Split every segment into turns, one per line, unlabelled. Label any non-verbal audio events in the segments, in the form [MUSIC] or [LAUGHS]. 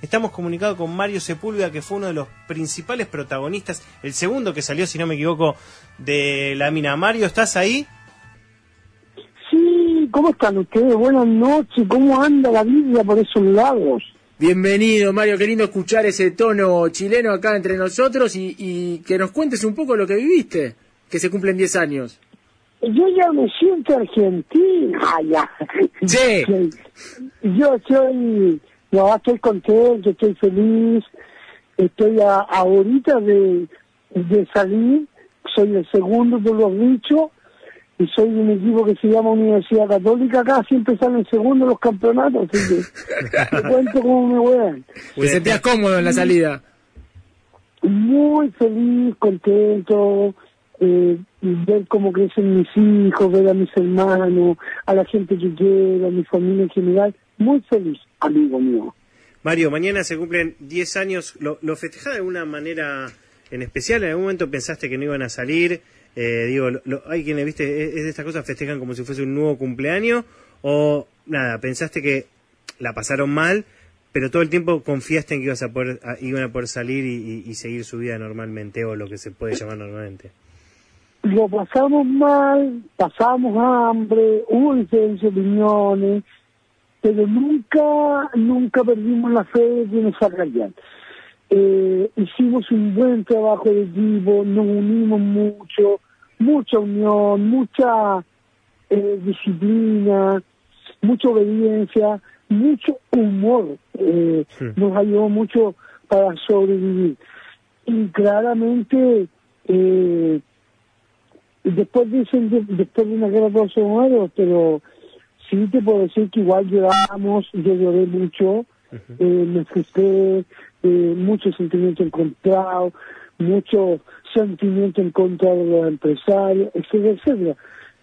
Estamos comunicados con Mario Sepúlveda, que fue uno de los principales protagonistas, el segundo que salió, si no me equivoco, de la mina. Mario, ¿estás ahí?
Sí, ¿cómo están ustedes? Buenas noches, ¿cómo anda la vida por esos lados?
Bienvenido, Mario, qué lindo escuchar ese tono chileno acá entre nosotros y, y que nos cuentes un poco lo que viviste, que se cumplen 10 años.
Yo ya me siento argentina, [LAUGHS] ya.
Sí.
Yo soy no, estoy contento, estoy feliz, estoy a, ahorita de, de salir, soy el segundo de los dichos y soy de un equipo que se llama Universidad Católica acá, siempre salen segundo los campeonatos, así que te cuento cómo me voy.
¿Te sentías cómodo en la salida?
Muy feliz, contento, eh, ver cómo crecen mis hijos, ver a mis hermanos, a la gente que quiero, a mi familia en general, muy feliz, amigo mío.
Mario, mañana se cumplen 10 años. ¿Lo, lo festejás de alguna manera en especial? ¿En algún momento pensaste que no iban a salir? Eh, digo, lo, hay quienes, viste, es, de estas cosas festejan como si fuese un nuevo cumpleaños. O nada, pensaste que la pasaron mal, pero todo el tiempo confiaste en que ibas a poder, iban a poder salir y, y, seguir su vida normalmente, o lo que se puede llamar normalmente.
Lo pasamos mal, pasamos hambre, hubo diferencias de opiniones, pero nunca, nunca perdimos la fe de que nos Eh, hicimos un buen trabajo de equipo, nos unimos mucho, mucha unión, mucha eh, disciplina, mucha obediencia, mucho humor. Eh, Nos ayudó mucho para sobrevivir. Y claramente, eh, después dicen, después de una guerra somos pero sí te puedo decir que igual lloramos, yo lloré mucho, eh, me frustré, eh, mucho sentimiento encontrado, mucho sentimiento en contra de los empresarios, etcétera, etcétera.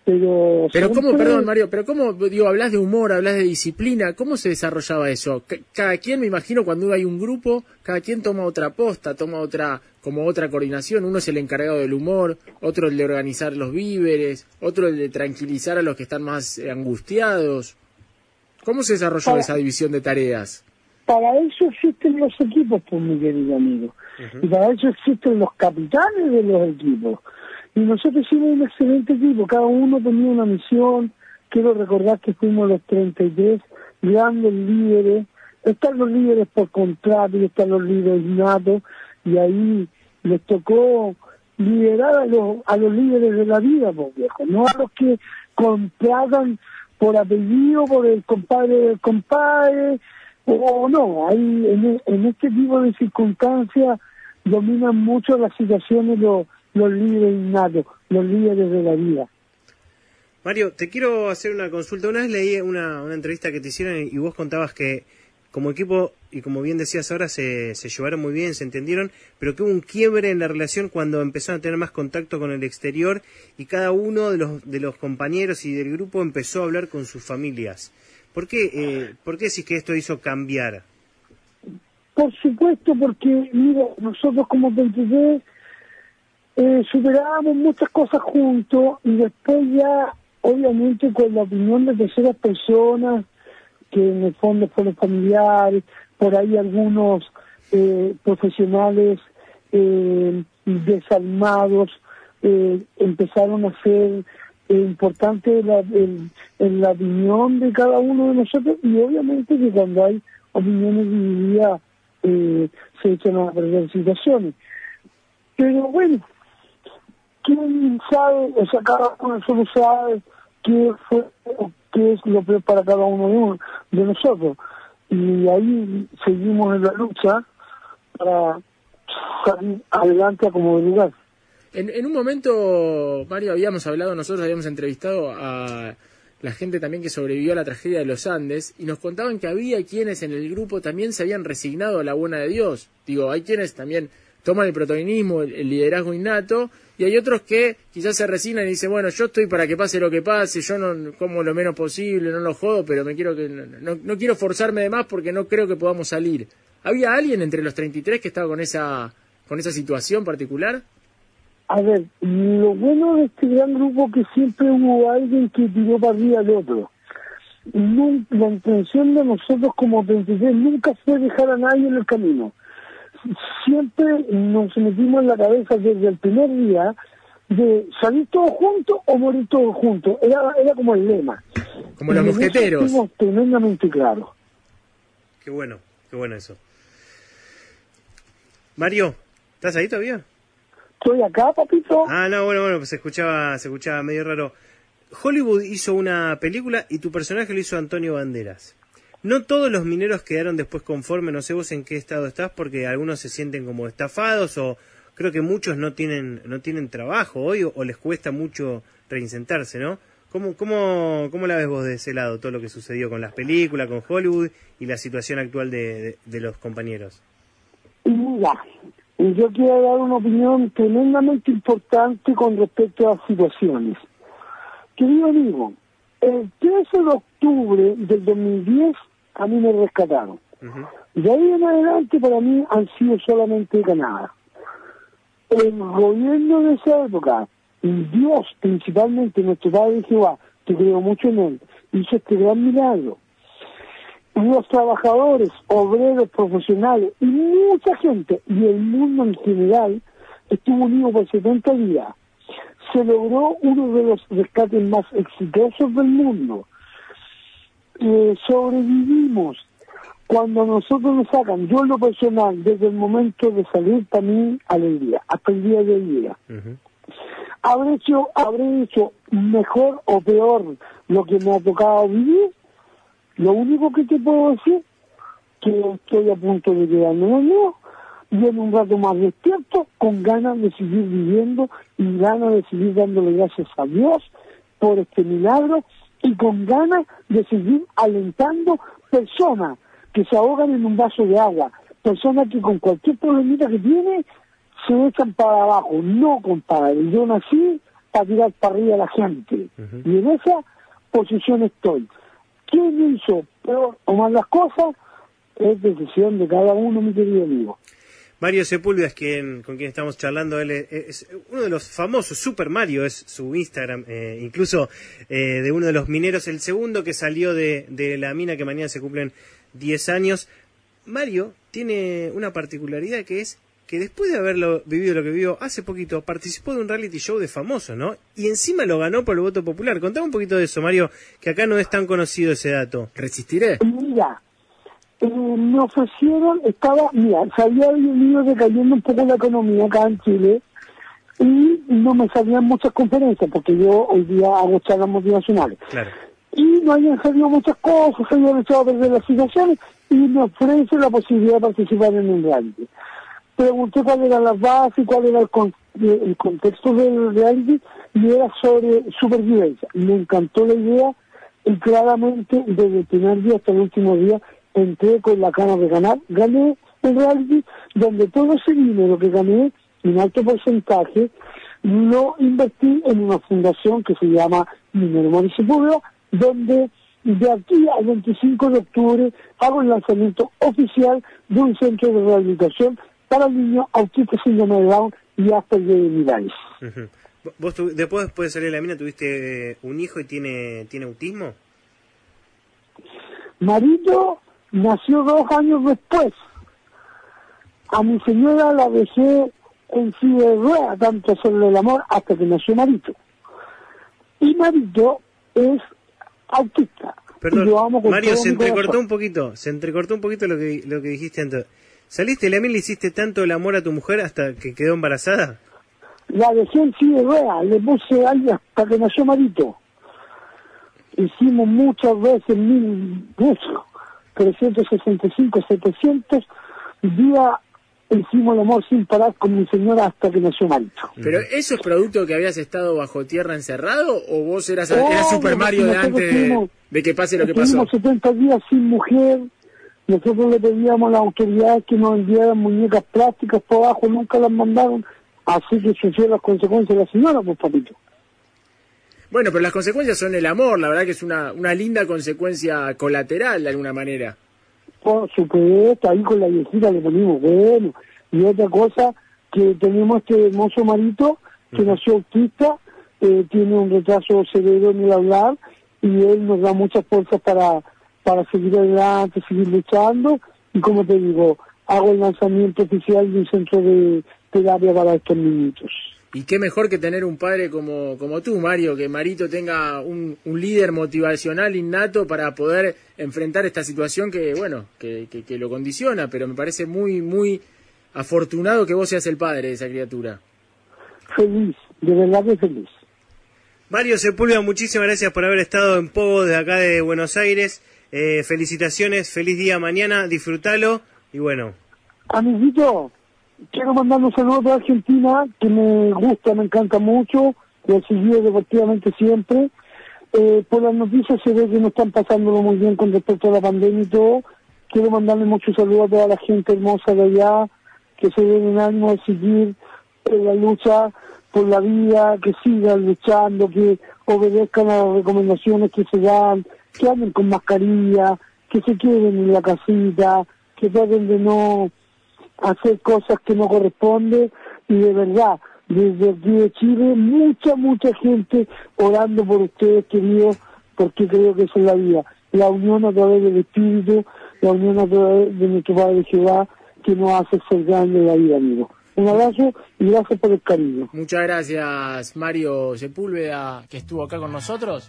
Pero,
pero cómo, perdón Mario, pero cómo, digo, hablas de humor, hablas de disciplina, ¿cómo se desarrollaba eso? Cada quien, me imagino, cuando hay un grupo, cada quien toma otra posta, toma otra, como otra coordinación, uno es el encargado del humor, otro el de organizar los víveres, otro el de tranquilizar a los que están más eh, angustiados. ¿Cómo se desarrolló esa división de tareas?
Para eso existen los equipos, pues mi querido amigo. Y para eso existen los capitanes de los equipos. Y nosotros hicimos un excelente equipo, cada uno tenía una misión. Quiero recordar que fuimos los 33 grandes líderes. Están los líderes por contrato y están los líderes natos. Y ahí les tocó liderar a los, a los líderes de la vida, pues, viejo, no a los que contratan por apellido, por el compadre del compadre, o no, ahí en, en este tipo de circunstancias dominan mucho las situaciones los los líderes innatos, los líderes de la vida.
Mario, te quiero hacer una consulta. Una vez leí una, una entrevista que te hicieron y vos contabas que como equipo, y como bien decías ahora, se, se llevaron muy bien, se entendieron, pero que hubo un quiebre en la relación cuando empezaron a tener más contacto con el exterior y cada uno de los, de los compañeros y del grupo empezó a hablar con sus familias. ¿Por qué, eh, ¿por qué decís que esto hizo cambiar?
Por supuesto, porque, mira, nosotros como 23 eh, superábamos muchas cosas juntos y después ya, obviamente, con la opinión de terceras personas, que en el fondo fueron familiares, por ahí algunos eh, profesionales eh, desalmados eh, empezaron a ser importante la, en la opinión de cada uno de nosotros y obviamente que cuando hay opiniones divididas se echan a perder situaciones. Pero bueno, quién sabe, o sea, cada uno solo sabe qué, fue, es lo peor para cada uno de, nosotros. Y ahí seguimos en la lucha para salir adelante a como de lugar.
En, en un momento, Mario, habíamos hablado, nosotros habíamos entrevistado a la gente también que sobrevivió a la tragedia de los Andes y nos contaban que había quienes en el grupo también se habían resignado a la buena de Dios. Digo, hay quienes también toman el protagonismo, el, liderazgo innato, y hay otros que quizás se resignan y dicen, bueno, yo estoy para que pase lo que pase, yo no como lo menos posible, no lo jodo, pero me quiero que no, quiero forzarme de más porque no creo que podamos salir. ¿Había alguien entre los 33 que estaba con esa con esa situación particular?
A ver, lo bueno de este gran grupo que siempre hubo alguien que tiró para arriba al otro. la intención de nosotros como 23 nunca fue dejar a nadie en el camino. Siempre nos metimos en la cabeza desde el primer día de salir todos juntos o morir todos juntos. Era, era como el lema.
Como los mosqueteros.
tremendamente claro.
Qué bueno, qué bueno eso. Mario, ¿estás ahí todavía?
Estoy acá, papito.
Ah, no, bueno, bueno, pues se escuchaba, se escuchaba medio raro. Hollywood hizo una película y tu personaje lo hizo Antonio Banderas. No todos los mineros quedaron después conformes, no sé vos en qué estado estás, porque algunos se sienten como estafados o creo que muchos no tienen, no tienen trabajo hoy o, les cuesta mucho reinsentarse, ¿no? ¿Cómo, cómo, ¿Cómo la ves vos de ese lado, todo lo que sucedió con las películas, con Hollywood y la situación actual de, de los compañeros?
Mira, yo quiero dar una opinión tremendamente importante con respecto a las situaciones. Querido amigo, el 13 de octubre del 2010 a mí me rescataron. De ahí en adelante para mí han sido solamente ganadas. El gobierno de esa época, y Dios principalmente, nuestro Padre Jehová, que creo mucho en él, hizo este gran milagro. Los trabajadores, obreros, profesionales y mucha gente, y el mundo en general, estuvo unido por 70 días se logró uno de los rescates más exitosos del mundo. Eh, sobrevivimos. Cuando nosotros nos sacan, yo en lo personal, desde el momento de salir para mí, alegría, hasta el día de hoy día. ¿Habré, hecho, ¿Habré hecho mejor o peor lo que me ha tocado vivir? Lo único que te puedo decir, que estoy a punto de quedarme el y en un rato más despierto, con ganas de seguir viviendo y ganas de seguir dándole gracias a Dios por este milagro y con ganas de seguir alentando personas que se ahogan en un vaso de agua, personas que con cualquier problemita que tiene se echan para abajo. No, compadre, yo nací para tirar para arriba a la gente y en esa posición estoy. ¿Quién hizo peor o más las cosas? Es decisión de cada uno, mi querido amigo.
Mario Sepúlveda es quien, con quien estamos charlando. Él es, uno de los famosos, Super Mario es su Instagram, eh, incluso eh, de uno de los mineros, el segundo que salió de, la mina que mañana se cumplen 10 años. Mario tiene una particularidad que es que después de haberlo vivido lo que vivió hace poquito, participó de un reality show de famoso, ¿no? Y encima lo ganó por el voto popular. Contame un poquito de eso, Mario, que acá no es tan conocido ese dato.
¿Resistiré?
Mira, eh, me ofrecieron, estaba, mira, se había venido decayendo un poco la economía acá en Chile y no me salían muchas conferencias porque yo hoy día hago charlas motivacionales. Y no habían salido muchas cosas, se habían echado a perder las situaciones y me ofrece la posibilidad de participar en un reality. Pregunté cuál era la base, cuál era el, el contexto del reality y era sobre supervivencia. Me encantó la idea y claramente desde el primer día hasta el último día entré con la gana de ganar, gané el reality donde todo ese dinero que gané, en alto porcentaje, lo invertí en una fundación que se llama Minero Municipio, donde de aquí al 25 de octubre hago el lanzamiento oficial de un centro de rehabilitación para niños autistas síndrome de Down y hasta el de mi
¿Vos después, después de salir de la mina tuviste un hijo y tiene, tiene autismo?
Marito nació dos años después. A mi señora la dejé en silla de tanto hacerle el amor, hasta que nació Marito. Y Marito es autista.
Perdón, Mario, se entrecortó un poquito, se entrecortó un poquito lo que, lo que dijiste antes. ¿Saliste, Lemil, le hiciste tanto el amor a tu mujer hasta que quedó embarazada?
La dejé en silla de le puse algo hasta que nació Marito. Hicimos muchas veces mil besos 365, 700 días hicimos el amor sin parar con mi señora hasta que nació Marito.
¿Pero eso es producto que habías estado bajo tierra encerrado o vos eras, eras Super Mario de antes de, que pase lo que pasó?
70 días sin mujer, nosotros le pedíamos a las autoridades que nos enviaran muñecas plásticas por abajo, nunca las mandaron, así que sufrió las consecuencias de la señora, pues papito.
Bueno, pero las consecuencias son el amor, la verdad que es una, una linda consecuencia colateral de alguna manera.
Por supuesto, ahí con la viejita le ponimos bueno. Y otra cosa, que tenemos este hermoso marito que nació autista, eh, tiene un retraso severo en el hablar, y él nos da muchas fuerzas para, para seguir adelante, seguir luchando y como te digo, hago el lanzamiento oficial de un centro de terapia para estos niñitos.
Y qué mejor que tener un padre como, como tú, Mario, que Marito tenga un, un líder motivacional innato para poder enfrentar esta situación que, bueno, que, que, que, lo condiciona, pero me parece muy, muy afortunado que vos seas el padre de esa criatura.
Feliz, de verdad que feliz.
Mario Sepúlveda, muchísimas gracias por haber estado en Pogo de acá de Buenos Aires. Eh, felicitaciones, feliz día mañana, disfrútalo y bueno.
Amiguito, quiero mandar un saludo a Argentina, que me gusta, me encanta mucho, lo he deportivamente siempre. Eh, por las noticias se ve que no están pasándolo muy bien con respecto a la pandemia y todo. Quiero mandarle muchos saludos a toda la gente hermosa de allá, que se den en ánimo de seguir en la lucha por la vida, que sigan luchando, que obedezcan a las recomendaciones que se dan, que anden con mascarilla, que se queden en la casita, que traten de no hacer cosas que no corresponden y de verdad, desde aquí de Chile, mucha, mucha gente orando por ustedes, queridos, porque creo que eso es la vida. La unión a través del Espíritu, la unión a través de nuestro Padre Jehová, que nos hace ser grande la vida, amigo. Un abrazo y gracias por el cariño.
Muchas gracias, Mario Sepúlveda, que estuvo acá con nosotros.